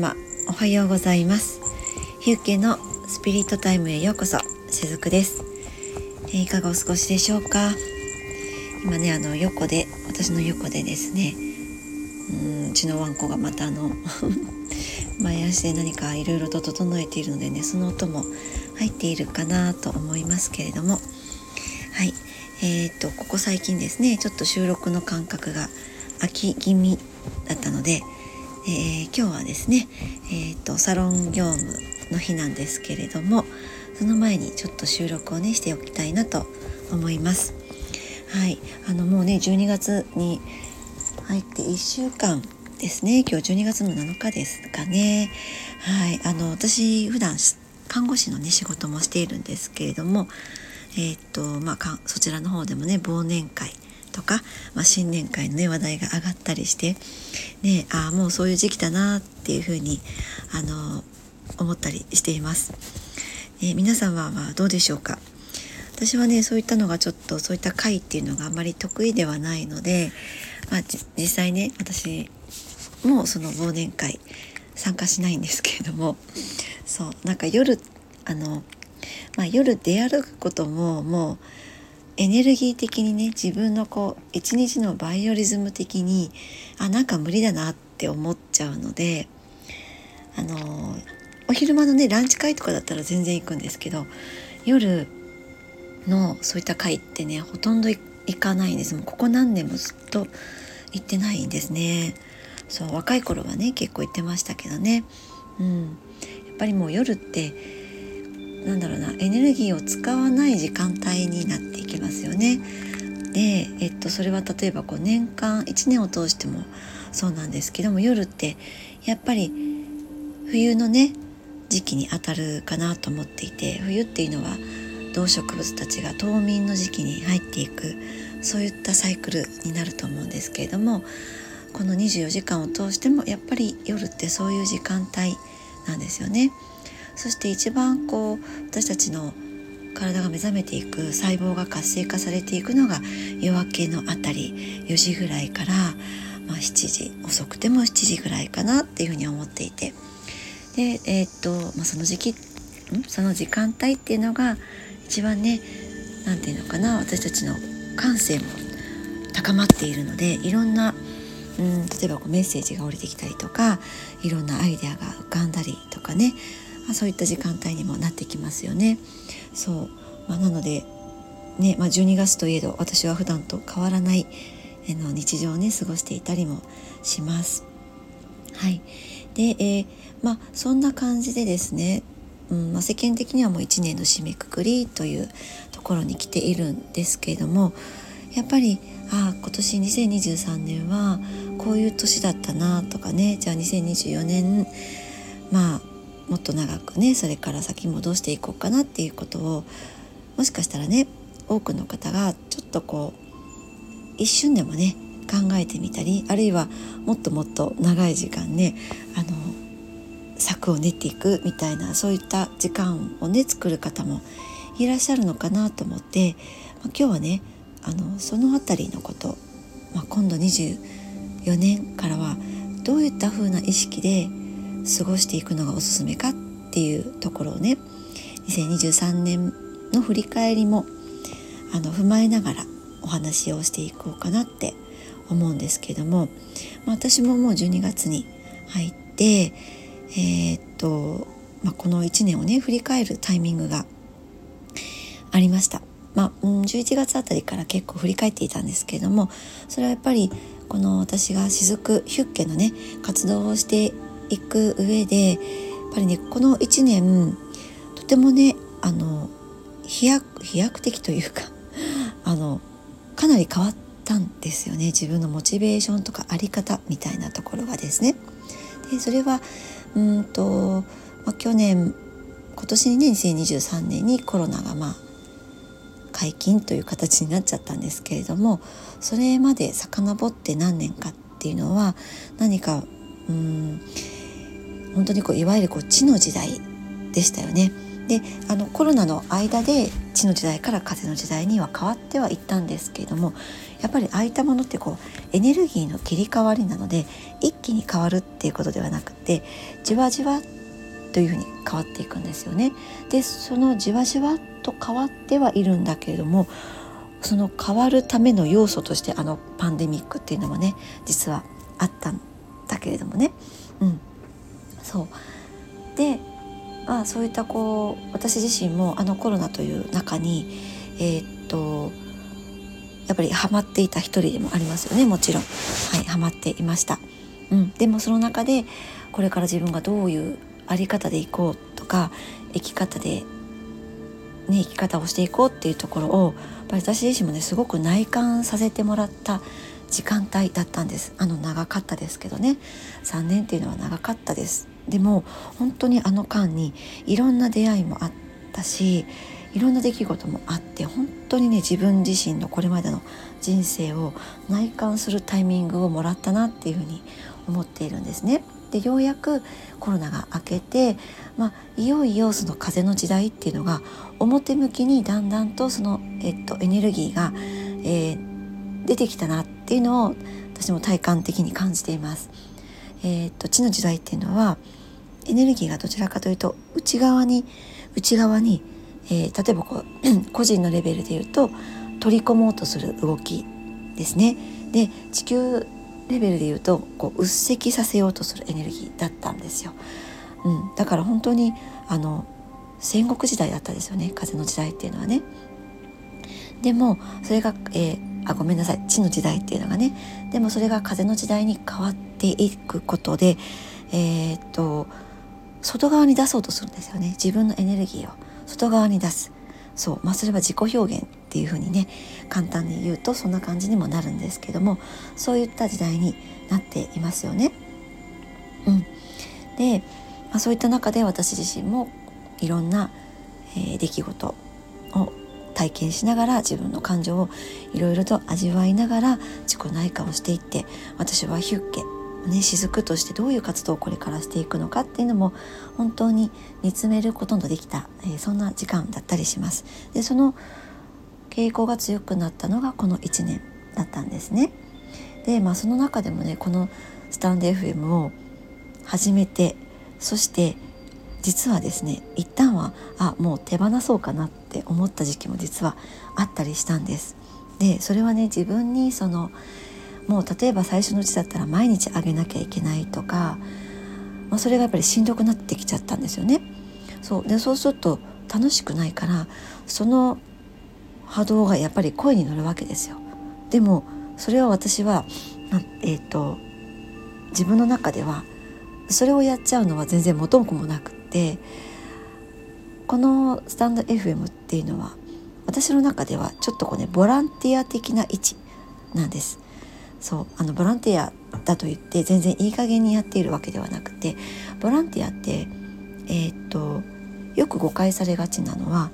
様おはようございます。ヒューケのスピリットタイムへようこそしずくです、えー、いかがお過ごしでしょうか？今ねあの横で私の横でですねうんうちのワンコがまたあの 前足で何かいろいろと整えているのでねその音も入っているかなと思いますけれどもはい。えー、っとここ最近ですねちょっと収録の感覚が空き気味だったので、えー、今日はですね、えー、っとサロン業務の日なんですけれどもその前にちょっと収録をねしておきたいなと思います。はい、あのもうね12月に入って1週間ですね。今日12月の7日ですかね。はい。あの私普段看護師のね仕事もしているんですけれどもえー、っとまあそちらの方でもね忘年会とか、まあ、新年会のね話題が上がったりしてねああもうそういう時期だなっていうふうにあの思ったりしています。えー、皆様はどうでしょうか？私はねそういったのがちょっとそういった会っていうのがあまり得意ではないので、まあ、実際ね私もその忘年会参加しないんですけれどもそうなんか夜あの、まあ、夜出歩くことももうエネルギー的にね自分のこう一日のバイオリズム的にあなんか無理だなって思っちゃうのであのお昼間のねランチ会とかだったら全然行くんですけど夜のそういった会ってねほとんど行かないんです。もうここ何年もずっと行ってないんですね。そう若い頃はね結構行ってましたけどね。うん。やっぱりもう夜ってなんだろうなエネルギーを使わない時間帯になっていきますよね。で、えっと、それは例えばこう年間1年を通してもそうなんですけども夜ってやっぱり冬のね時期にあたるかなと思っていて冬っていうのは動植物たちが冬眠の時期に入っていくそういったサイクルになると思うんですけれどもこの24時間を通してもやっぱり夜ってそういう時間帯なんですよね。そして一番こう私たちの体が目覚めていく細胞が活性化されていくのが夜明けのあたり4時ぐらいから、まあ、7時遅くても7時ぐらいかなっていうふうに思っていて。で、えー、っとまあ、その時期その時間帯っていうのが一番ね何て言うのかな私たちの感性も高まっているのでいろんなうん例えばこうメッセージが降りてきたりとかいろんなアイデアが浮かんだりとかね、まあ、そういった時間帯にもなってきますよね。そう、まあ、なのでね、まあ、12月といえど私は普段と変わらないの日常をね過ごしていたりもします。はい、で、えー、まあそんな感じでですね、うんま、世間的にはもう1年の締めくくりというところに来ているんですけれどもやっぱりあ今年2023年はこういう年だったなとかねじゃあ2024年まあもっと長くねそれから先もどうしていこうかなっていうことをもしかしたらね多くの方がちょっとこう一瞬でもね考えてみたりあるいはもっともっと長い時間ねあの策を練っていくみたいなそういった時間をね作る方もいらっしゃるのかなと思って、まあ、今日はねあのその辺りのこと、まあ、今度24年からはどういった風な意識で過ごしていくのがおすすめかっていうところをね2023年の振り返りもあの踏まえながらお話をしていこうかなって思うんですけども、まあ、私ももう12月に入ってえー、っと、まあ、この1年をね振り返るタイミングがありました。まあ、11月あたりから結構振り返っていたんですけれどもそれはやっぱりこの私が雫ヒュッケのね活動をしていく上でやっぱりねこの1年とてもねあの飛躍飛躍的というか あのかなり変わったんですよね自分のモチベーションとか在り方みたいなところがですね。でそれはうんと、まあ、去年今年にね2023年にコロナがまあ解禁という形になっちゃったんですけれどもそれまで遡って何年かっていうのは何かうん本当にこういわゆるこう地の時代でしたよね。であのコロナの間で地の時代から風の時代には変わってはいったんですけれどもやっぱりああいたものってこうエネルギーの切り替わりなので一気に変わるっていうことではなくてじわじわというふうに変わっていくんですよね。でそのじわじわと変わってはいるんだけれどもその変わるための要素としてあのパンデミックっていうのもね実はあったんだけれどもね。うん、そう。で、まあ、そういったこう私自身もあのコロナという中にえー、っとやっぱりハマっていた一人でもありますよねもちろん。はいハマっていました、うん、でもその中でこれから自分がどういうあり方でいこうとか生き方でね生き方をしていこうっていうところをやっぱり私自身もねすごく内観させてもらった時間帯だったんです。あの長かったですけどね。3年っていうのは長かったです。でも本当にあの間にいろんな出会いもあったしいろんな出来事もあって本当にね自分自身のこれまでの人生を内観するタイミングをもらったなっていうふうに思っているんですね。でようやくコロナが明けて、まあ、いよいよその風の時代っていうのが表向きにだんだんとその、えっと、エネルギーが、えー、出てきたなっていうのを私も体感的に感じています。えー、っと地の時代っていうのはエネルギーがどちらかというと内側に内側にえー、例えばこう 個人のレベルで言うと取り込もうとする動きですね。で地球レベルで言うとこううっせきさせようとするエネルギーだったんですよ。うん、だから本当にあの戦国時代だったですよね風の時代っていうのはね。でもそれが、えー、あごめんなさい地の時代っていうのがねでもそれが風の時代に変わっていくことでえー、っと外側に出そうとするんですよね自分のエネルギーを。外側に出すそうまあそれは自己表現っていうふうにね簡単に言うとそんな感じにもなるんですけどもそういった時代になっていますよね。うん、で、まあ、そういった中で私自身もいろんな、えー、出来事を体験しながら自分の感情をいろいろと味わいながら自己内科をしていって私はヒュッケね、雫としてどういう活動をこれからしていくのかっていうのも本当に見つめることのできた、えー、そんな時間だったりします。でその傾向が強くなったのがこの1年だったんですね。でまあその中でもねこのスタンド FM を始めてそして実はですね一旦はあもう手放そうかなって思った時期も実はあったりしたんです。でそれはね自分にそのもう例えば最初のうちだったら毎日あげなきゃいけないとか、まあ、それがやっぱりしんどくなってきちゃったんですよね。そうでそうすると楽しくないからその波動がやっぱり声に乗るわけですよ。でもそれは私は、まえーと、自分の中ではそれをやっちゃうのは全然元も子もなくってこのスタンド FM っていうのは私の中ではちょっとこうねボランティア的な位置なんです。そうあのボランティアだと言って全然いい加減にやっているわけではなくてボランティアってえー、っとよく誤解されがちなのは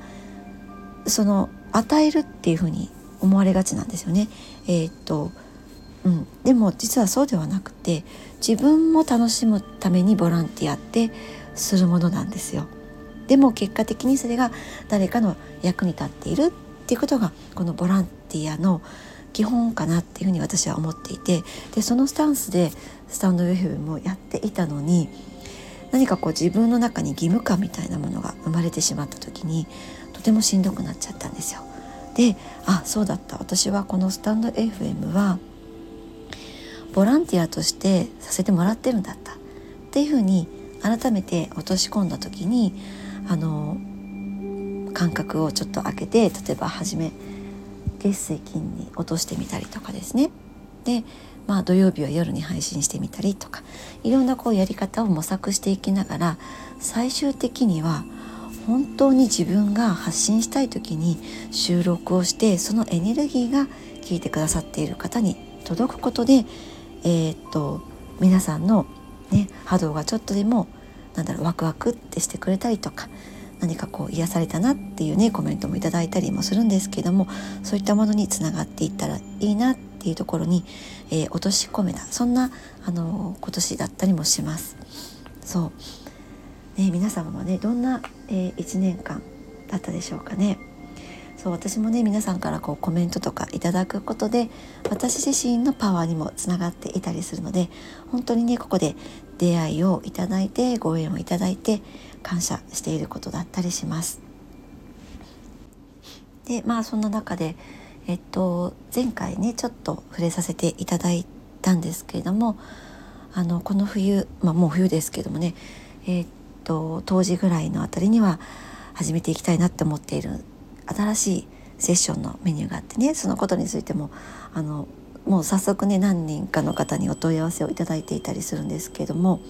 その与えるっていうふうに思われがちなんですよね。えー、っとうん、でも実はそうではなくて自分も楽しむためにボランティアってするものなんですよ。でも結果的にそれが誰かの役に立っているっていうことがこのボランティアの基本かなっていうふうに私は思っていてでそのスタンスでスタンド FM もやっていたのに何かこう自分の中に義務感みたいなものが生まれてしまった時にとてもしんどくなっちゃったんですよ。であそうだった私はこのスタンド FM はボランティアとしてさせてもらってるんだったっていうふうに改めて落とし込んだ時にあの感覚をちょっと開けて例えば初め月水金に落としてみたりとかですね。でまあ土曜日は夜に配信してみたりとかいろんなこうやり方を模索していきながら最終的には本当に自分が発信したい時に収録をしてそのエネルギーが聞いてくださっている方に届くことで、えー、っと皆さんの、ね、波動がちょっとでもなんだろうワクワクってしてくれたりとか何かこう癒されたなっていうねコメントもいただいたりもするんですけどもそういったものにつながっていったらいいなっていうところに、えー、落とし込めたそんなあの今年だったりもします。そうね、皆様もねどんな、えー、1年間だったでしょうかね。そう私もね皆さんからこうコメントとかいただくことで私自身のパワーにもつながっていたりするので本当にねここで出会いをいただいてご縁をいただいて感謝していることだったりします。でまあそんな中で、えっと、前回ねちょっと触れさせていただいたんですけれどもあのこの冬、まあ、もう冬ですけどもね、えっと当時ぐらいのあたりには始めていきたいなって思っている新しいセッションのメニューがあってねそのことについてもあのもう早速ね何人かの方にお問い合わせをいただいていたりするんですけども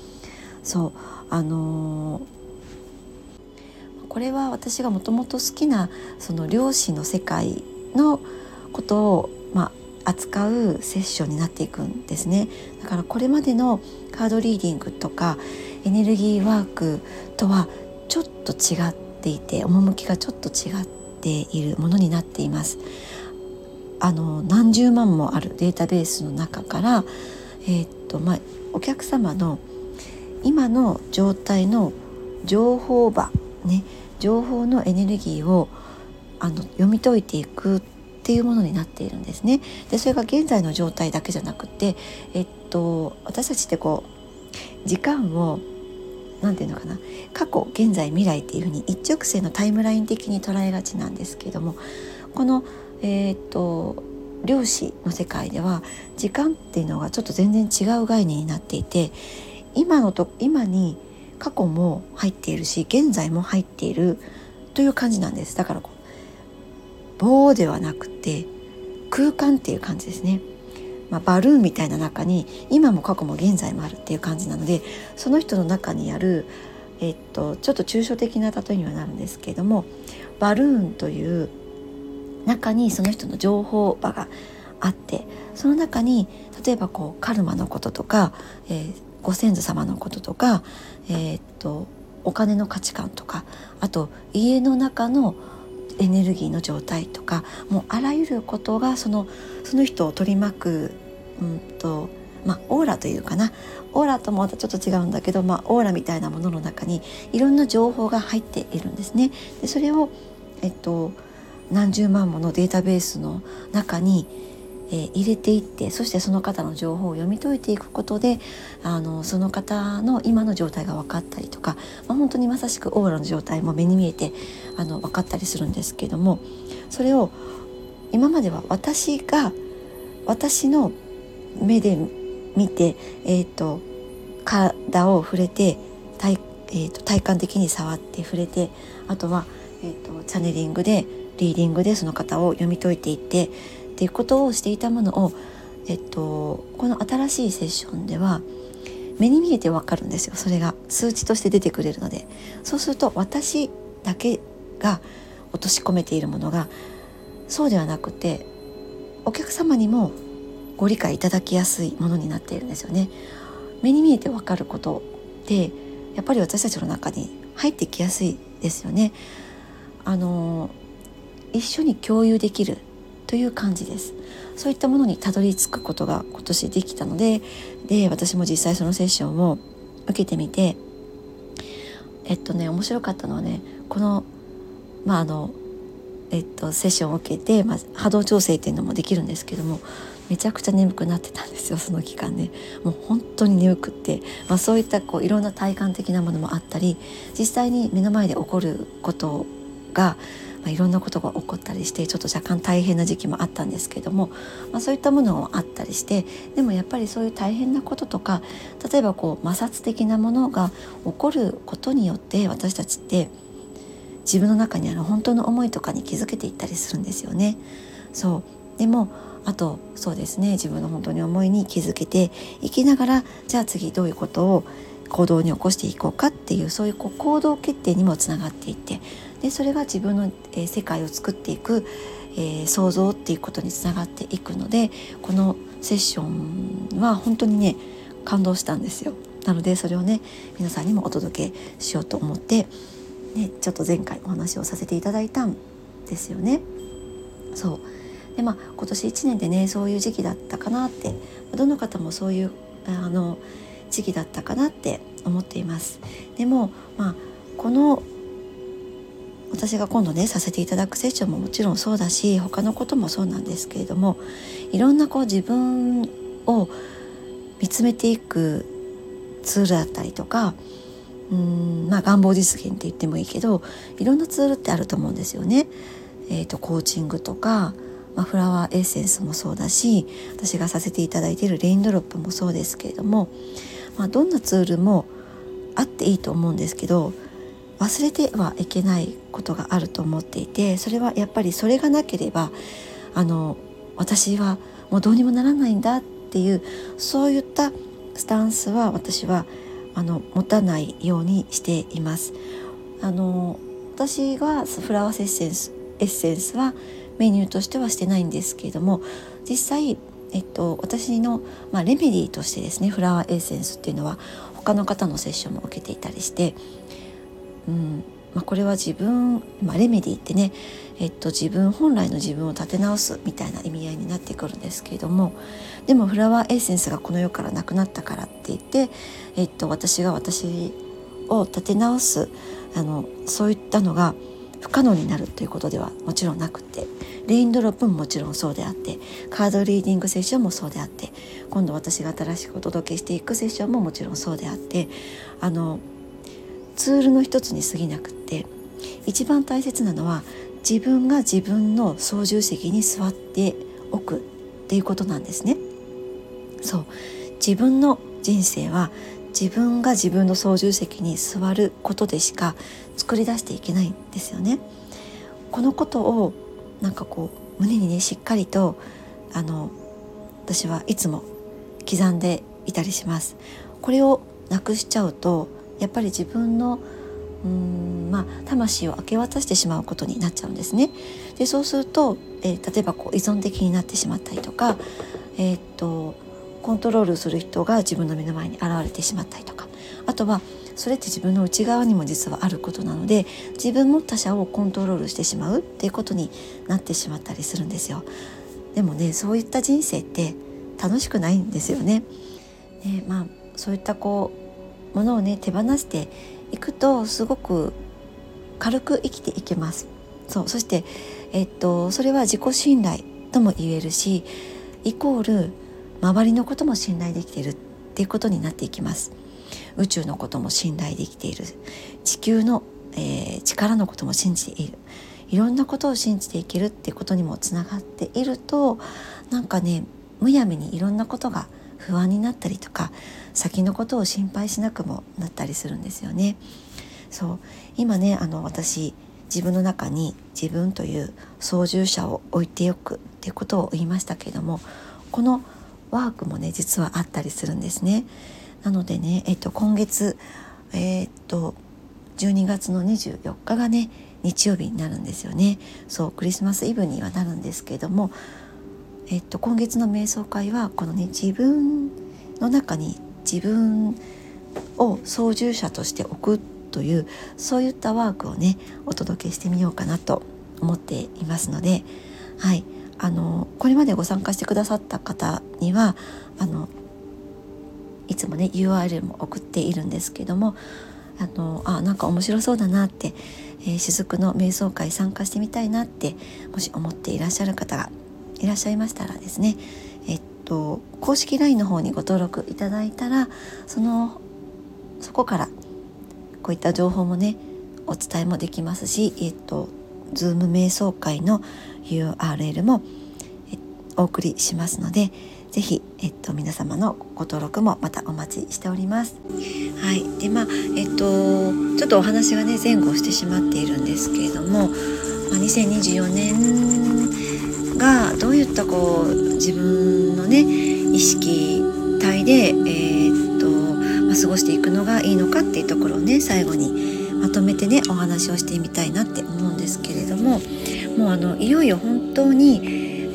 そうあのー、これは私がもともと好きなその漁師の世界のことを、まあ、扱うセッションになっていくんですねだからこれまでのカードリーディングとかエネルギーワークとはちょっと違っていて趣がちょっと違っているものになっています。あの何十万もあるデータベースの中から、えー、っとまあ、お客様の今の状態の情報場ね情報のエネルギーをあの読み解いていくっていうものになっているんですね。でそれが現在の状態だけじゃなくて、えっと、私たちってこう時間を何て言うのかな過去現在未来っていうふうに一直線のタイムライン的に捉えがちなんですけどもこのえー、と量子の世界では時間っていうのがちょっと全然違う概念になっていて今のと今に過去も入っているし現在も入っているという感じなんです。だからこう棒ではなくて空間っていう感じですね、まあ、バルーンみたいな中に今も過去も現在もあるっていう感じなのでその人の中にあるえっとちょっと抽象的な例えにはなるんですけれどもバルーンという中にその人の情報場があってその中に例えばこうカルマのこととか、えー、ご先祖様のこととか、えー、っとお金の価値観とかあと家の中のエネルギーの状態とかもうあらゆることがそのその人を取り巻く、うんとまあ、オーラというかなオーラともまたちょっと違うんだけど、まあ、オーラみたいなものの中にいろんな情報が入っているんですね。でそれを、えっと何十万ものデータベースの中に、えー、入れていってそしてその方の情報を読み解いていくことであのその方の今の状態が分かったりとか、まあ、本当にまさしくオーラの状態も目に見えてあの分かったりするんですけどもそれを今までは私が私の目で見て、えーと、体を触れて体,、えーと、体感的に触って触れてあとは、えーとチャネリングでリーディングでその方を読み解いていってっていうことをしていたものを、えっと、この新しいセッションでは目に見えてわかるんですよそれが数値として出てくれるのでそうすると私だけが落とし込めているものがそうではなくてお客様にもご理解いただきやすいものになっているんですよね。目に見えてわかることでやっぱり私たちの中に入ってきやすいですよね。あの一緒に共有できるという感じです。そういったものにたどり着くことが今年できたのでで私も実際そのセッションを受けてみてえっとね面白かったのはねこのまああのえっと、セッションを受けて、まあ、波動調整っていうのもできるんですけどもめちゃくちゃ眠くなってたんですよその期間ね。もう本当に眠くって、まあ、そういったこういろんな体感的なものもあったり実際に目の前で起こることがまあ、いろんなことが起こったりしてちょっと若干大変な時期もあったんですけども、まあ、そういったものもあったりしてでもやっぱりそういう大変なこととか例えばこう摩擦的なものが起こることによって私たちって自分の中にある本当の思いとかに気づけていったりするんですよね。そうでもあとそうですね自分の本当に思いに気づけていきながらじゃあ次どういうことを行動に起こしていこうかっていうそういうこう行動決定にもつながっていってでそれが自分の、えー、世界を作っていく、えー、想像っていうことにつながっていくのでこのセッションは本当にね感動したんですよ。なのでそれをね皆さんにもお届けしようと思って、ね、ちょっと前回お話をさせていただいたんですよね。そうでまあ今年1年でねそういう時期だったかなってどの方もそういうあの時期だったかなって思っています。でもまあこの私が今度ねさせていただくセッションももちろんそうだし他のこともそうなんですけれどもいろんなこう自分を見つめていくツールだったりとかうんまあ願望実現って言ってもいいけどいろんなツールってあると思うんですよね。えーと、コーチングとか、まあ、フラワーエッセンスもそうだし私がさせていただいているレインドロップもそうですけれども、まあ、どんなツールもあっていいと思うんですけど忘れてはいけないことがあると思っていてそれはやっぱりそれがなければあの私はもうどうにもならないんだっていうそういったスタンスは私はあの持たないようにしています。あの私がフラワーエッセンスエッセンスはメニューとしてはしてないんですけれども実際、えっと、私の、まあ、レメディーとしてですねフラワーエッセンスっていうのは他の方のセッションも受けていたりしてうん。まあ、これは自分、まあ、レメディってね、えっと、自分本来の自分を立て直すみたいな意味合いになってくるんですけれどもでもフラワーエッセンスがこの世からなくなったからって言って、えっと、私が私を立て直すあのそういったのが不可能になるということではもちろんなくてレインドロップももちろんそうであってカードリーディングセッションもそうであって今度私が新しくお届けしていくセッションももちろんそうであってあのツールの一つに過ぎなくって一番大切なのは自分が自分の操縦席に座っておくっていうことなんですね。そう自分の人生は自分が自分の操縦席に座ることでしか作り出していけないんですよね。このことをなんかこう胸にねしっかりとあの私はいつも刻んでいたりします。これをなくしちゃうとやっぱり自分のうんまあ、魂を明け渡してしまうことになっちゃうんですね。でそうすると、えー、例えばこう依存的になってしまったりとか、えー、っとコントロールする人が自分の目の前に現れてしまったりとかあとはそれって自分の内側にも実はあることなので自分も他者をコントロールしてしまうっていうことになってしまったりするんですよ。でもねそういった人生って楽しくないんですよね。ねまあそういったこうものをね手放していくとすごく軽く生きていけます。そうそして、えっと、それは自己信頼とも言えるしイコール周りのことも信頼できているっていうことになっていきます。宇宙のことも信頼できている。地球の、えー、力のことも信じている。いろんなことを信じていけるっていうことにもつながっているとなんかねむやみにいろんなことが不安になったりとか先のことを心配しなくもなったりするんですよね。そう今ねあの私自分の中に自分という操縦者を置いておくっていうことを言いましたけれどもこのワークもね実はあったりするんですね。なのでね、えっと、今月、えー、っと12月の24日がね日曜日になるんですよね。そうクリスマスイブにはなるんですけれどもえっと、今月の瞑想会はこのね自分の中に自分を操縦者として置くというそういったワークをねお届けしてみようかなと思っていますので、はい、あのこれまでご参加してくださった方にはあのいつもね URL も送っているんですけどもあのあなんか面白そうだなって、えー、雫の瞑想会参加してみたいなってもし思っていらっしゃる方がいらっしゃいましたらですねえっと公式 LINE の方にご登録いただいたらそのそこからこういった情報もねお伝えもできますしえっと Zoom 瞑想会の URL もお送りしますのでぜひ、えっと、皆様のご登録もまたお待ちしております。はい、でまあえっとちょっとお話がね前後してしまっているんですけれども、まあ、2024年がどういったこう自分のね意識体で、えー、っとまあ、過ごしていくのがいいのかっていうところをね最後にまとめてねお話をしてみたいなって思うんですけれどももうあのいよいよ本当に、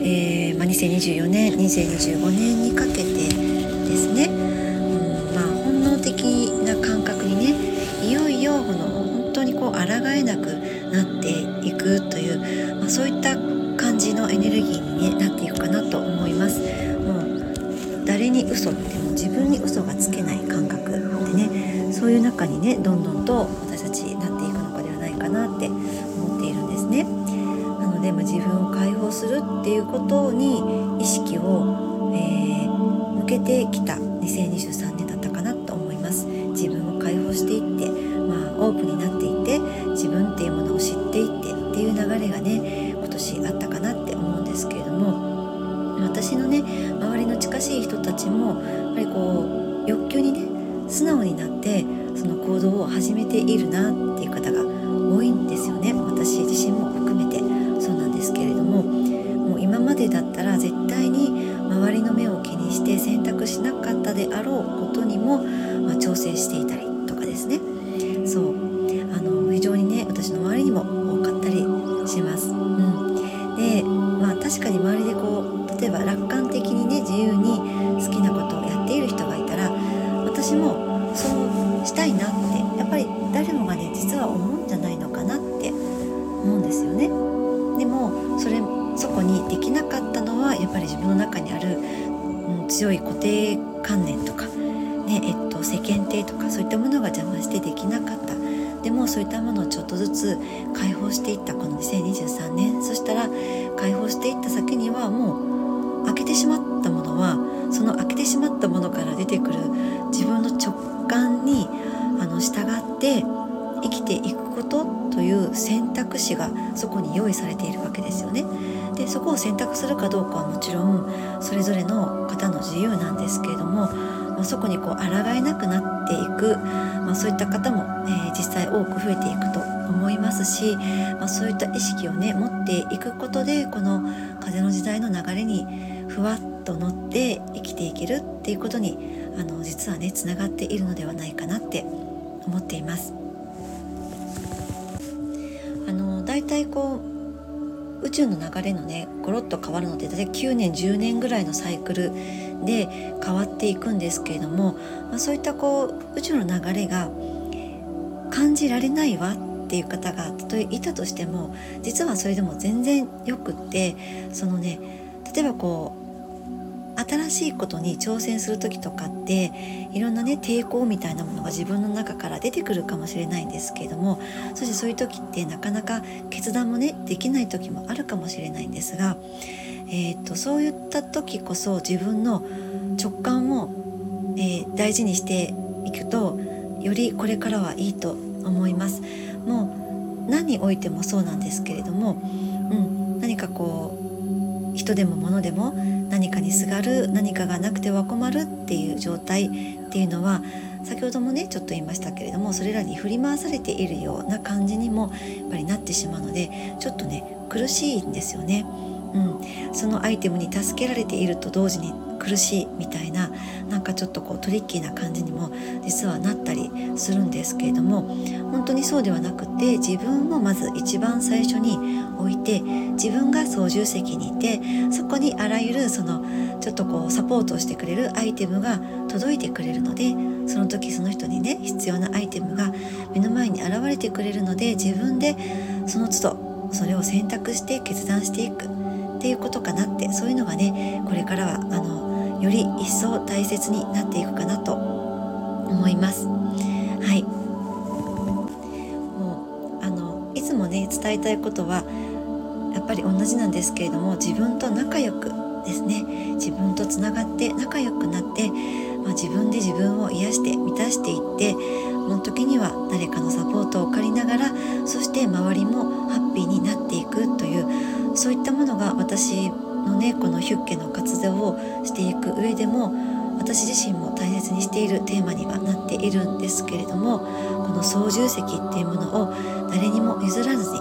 えーまあ、2024年2025年にかけてですね、うんまあ、本能的な感覚にねいよいよこの本当にこう抗えなくなっていくという、まあ、そういったじのエネルギーに、ね、なっていくかなと思いますもう誰に嘘っても自分に嘘がつけない感覚でねそういう中にねどんどんと私たちなっていくのかではないかなって思っているんですね。なので、ま自分を解放するっていうことに意識を、えー、向けてきた2023年しい人たちもやっぱりこう欲求にね素直になってその行動を始めているなっていう方が多いんですよね。私自身も含めて。そうなんですけれどももう今までだったら絶対に周りの目を気にして選択しなかったであろうことにも、まあ、調整していた世間体とかそういったものが邪魔してできなかった。でもそういったものをちょっとずつ解放していった。この2023年。そしたら解放していった先にはもう開けてしまったものはその開けてしまったものから出てくる。自分の直感にあの従って生きていくことという選択肢がそこに用意されているわけですよね。でそこを選択するかどうかはもちろんそれぞれの方の自由なんですけれどもまあ、そこにこう抗えなくなっていく、まあ、そういった方も、えー、実際多く増えていくと思いますし、まあ、そういった意識をね持っていくことでこの風の時代の流れにふわっと乗って生きていけるっていうことにあの実はねつながっているのではないかなって思っています。あのだいたいこう宇宙の流れのねゴロッと変わるので大体9年10年ぐらいのサイクルで変わっていくんですけれども、まあ、そういったこう宇宙の流れが感じられないわっていう方がたとえいたとしても実はそれでも全然よくってそのね例えばこう新しいことに挑戦する時とかっていろんなね抵抗みたいなものが自分の中から出てくるかもしれないんですけれどもそしてそういう時ってなかなか決断もねできない時もあるかもしれないんですがえーと、そういった時こそ自分の直感を、えー、大事にしていくとよりこれからはいいと思います。もう何においてもそうなんですけれども、うん、何かこう人でも物でも何かにすがる何かがなくては困るっていう状態っていうのは先ほどもねちょっと言いましたけれどもそれらに振り回されているような感じにもやっぱりなってしまうのでちょっとね苦しいんですよね。うん、そのアイテムに助けられていると同時に苦しいみたいななんかちょっとこうトリッキーな感じにも実はなったりするんですけれども本当にそうではなくて自分をまず一番最初に置いて自分が操縦席にいてそこにあらゆるそのちょっとこうサポートをしてくれるアイテムが届いてくれるのでその時その人にね必要なアイテムが目の前に現れてくれるので自分でその都度それを選択して決断していく。っていうことかなってそういうのがねこれからはあのより一層大切になっていくかなと思います。はいもうあのいつもね伝えたいことはやっぱり同じなんですけれども自分と仲良くですね自分とつながって仲良くなって、まあ、自分で自分を癒して満たしていってその時には誰かのサポートを借りながらそして周りもハッピーになっていくというそういったものが私のねこのヒュッケの活動をしていく上でも私自身も大切にしているテーマにはなっているんですけれどもこの操縦席っていうものを誰にも譲らずに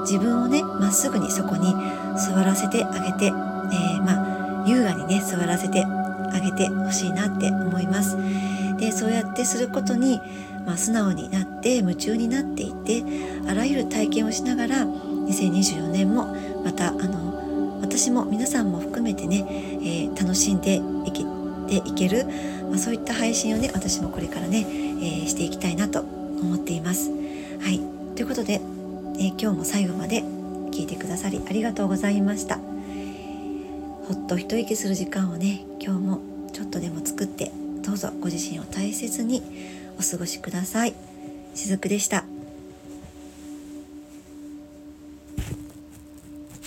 自分をねまっすぐにそこに座らせてあげて、えー、まあ優雅にね座らせてあげてほしいなって思います。でそうやってすることに、まあ、素直になって夢中になっていてあらゆる体験をしながら2024年もまたあの私も皆さんも含めてね、えー、楽しんでいけていける、まあ、そういった配信をね私もこれからね、えー、していきたいなと思っています。はいということで、えー、今日も最後まで聞いてくださりありがとうございました。ほっと一息する時間をね今日もちょっとでも作ってどうぞご自身を大切にお過ごしください。しずくでした。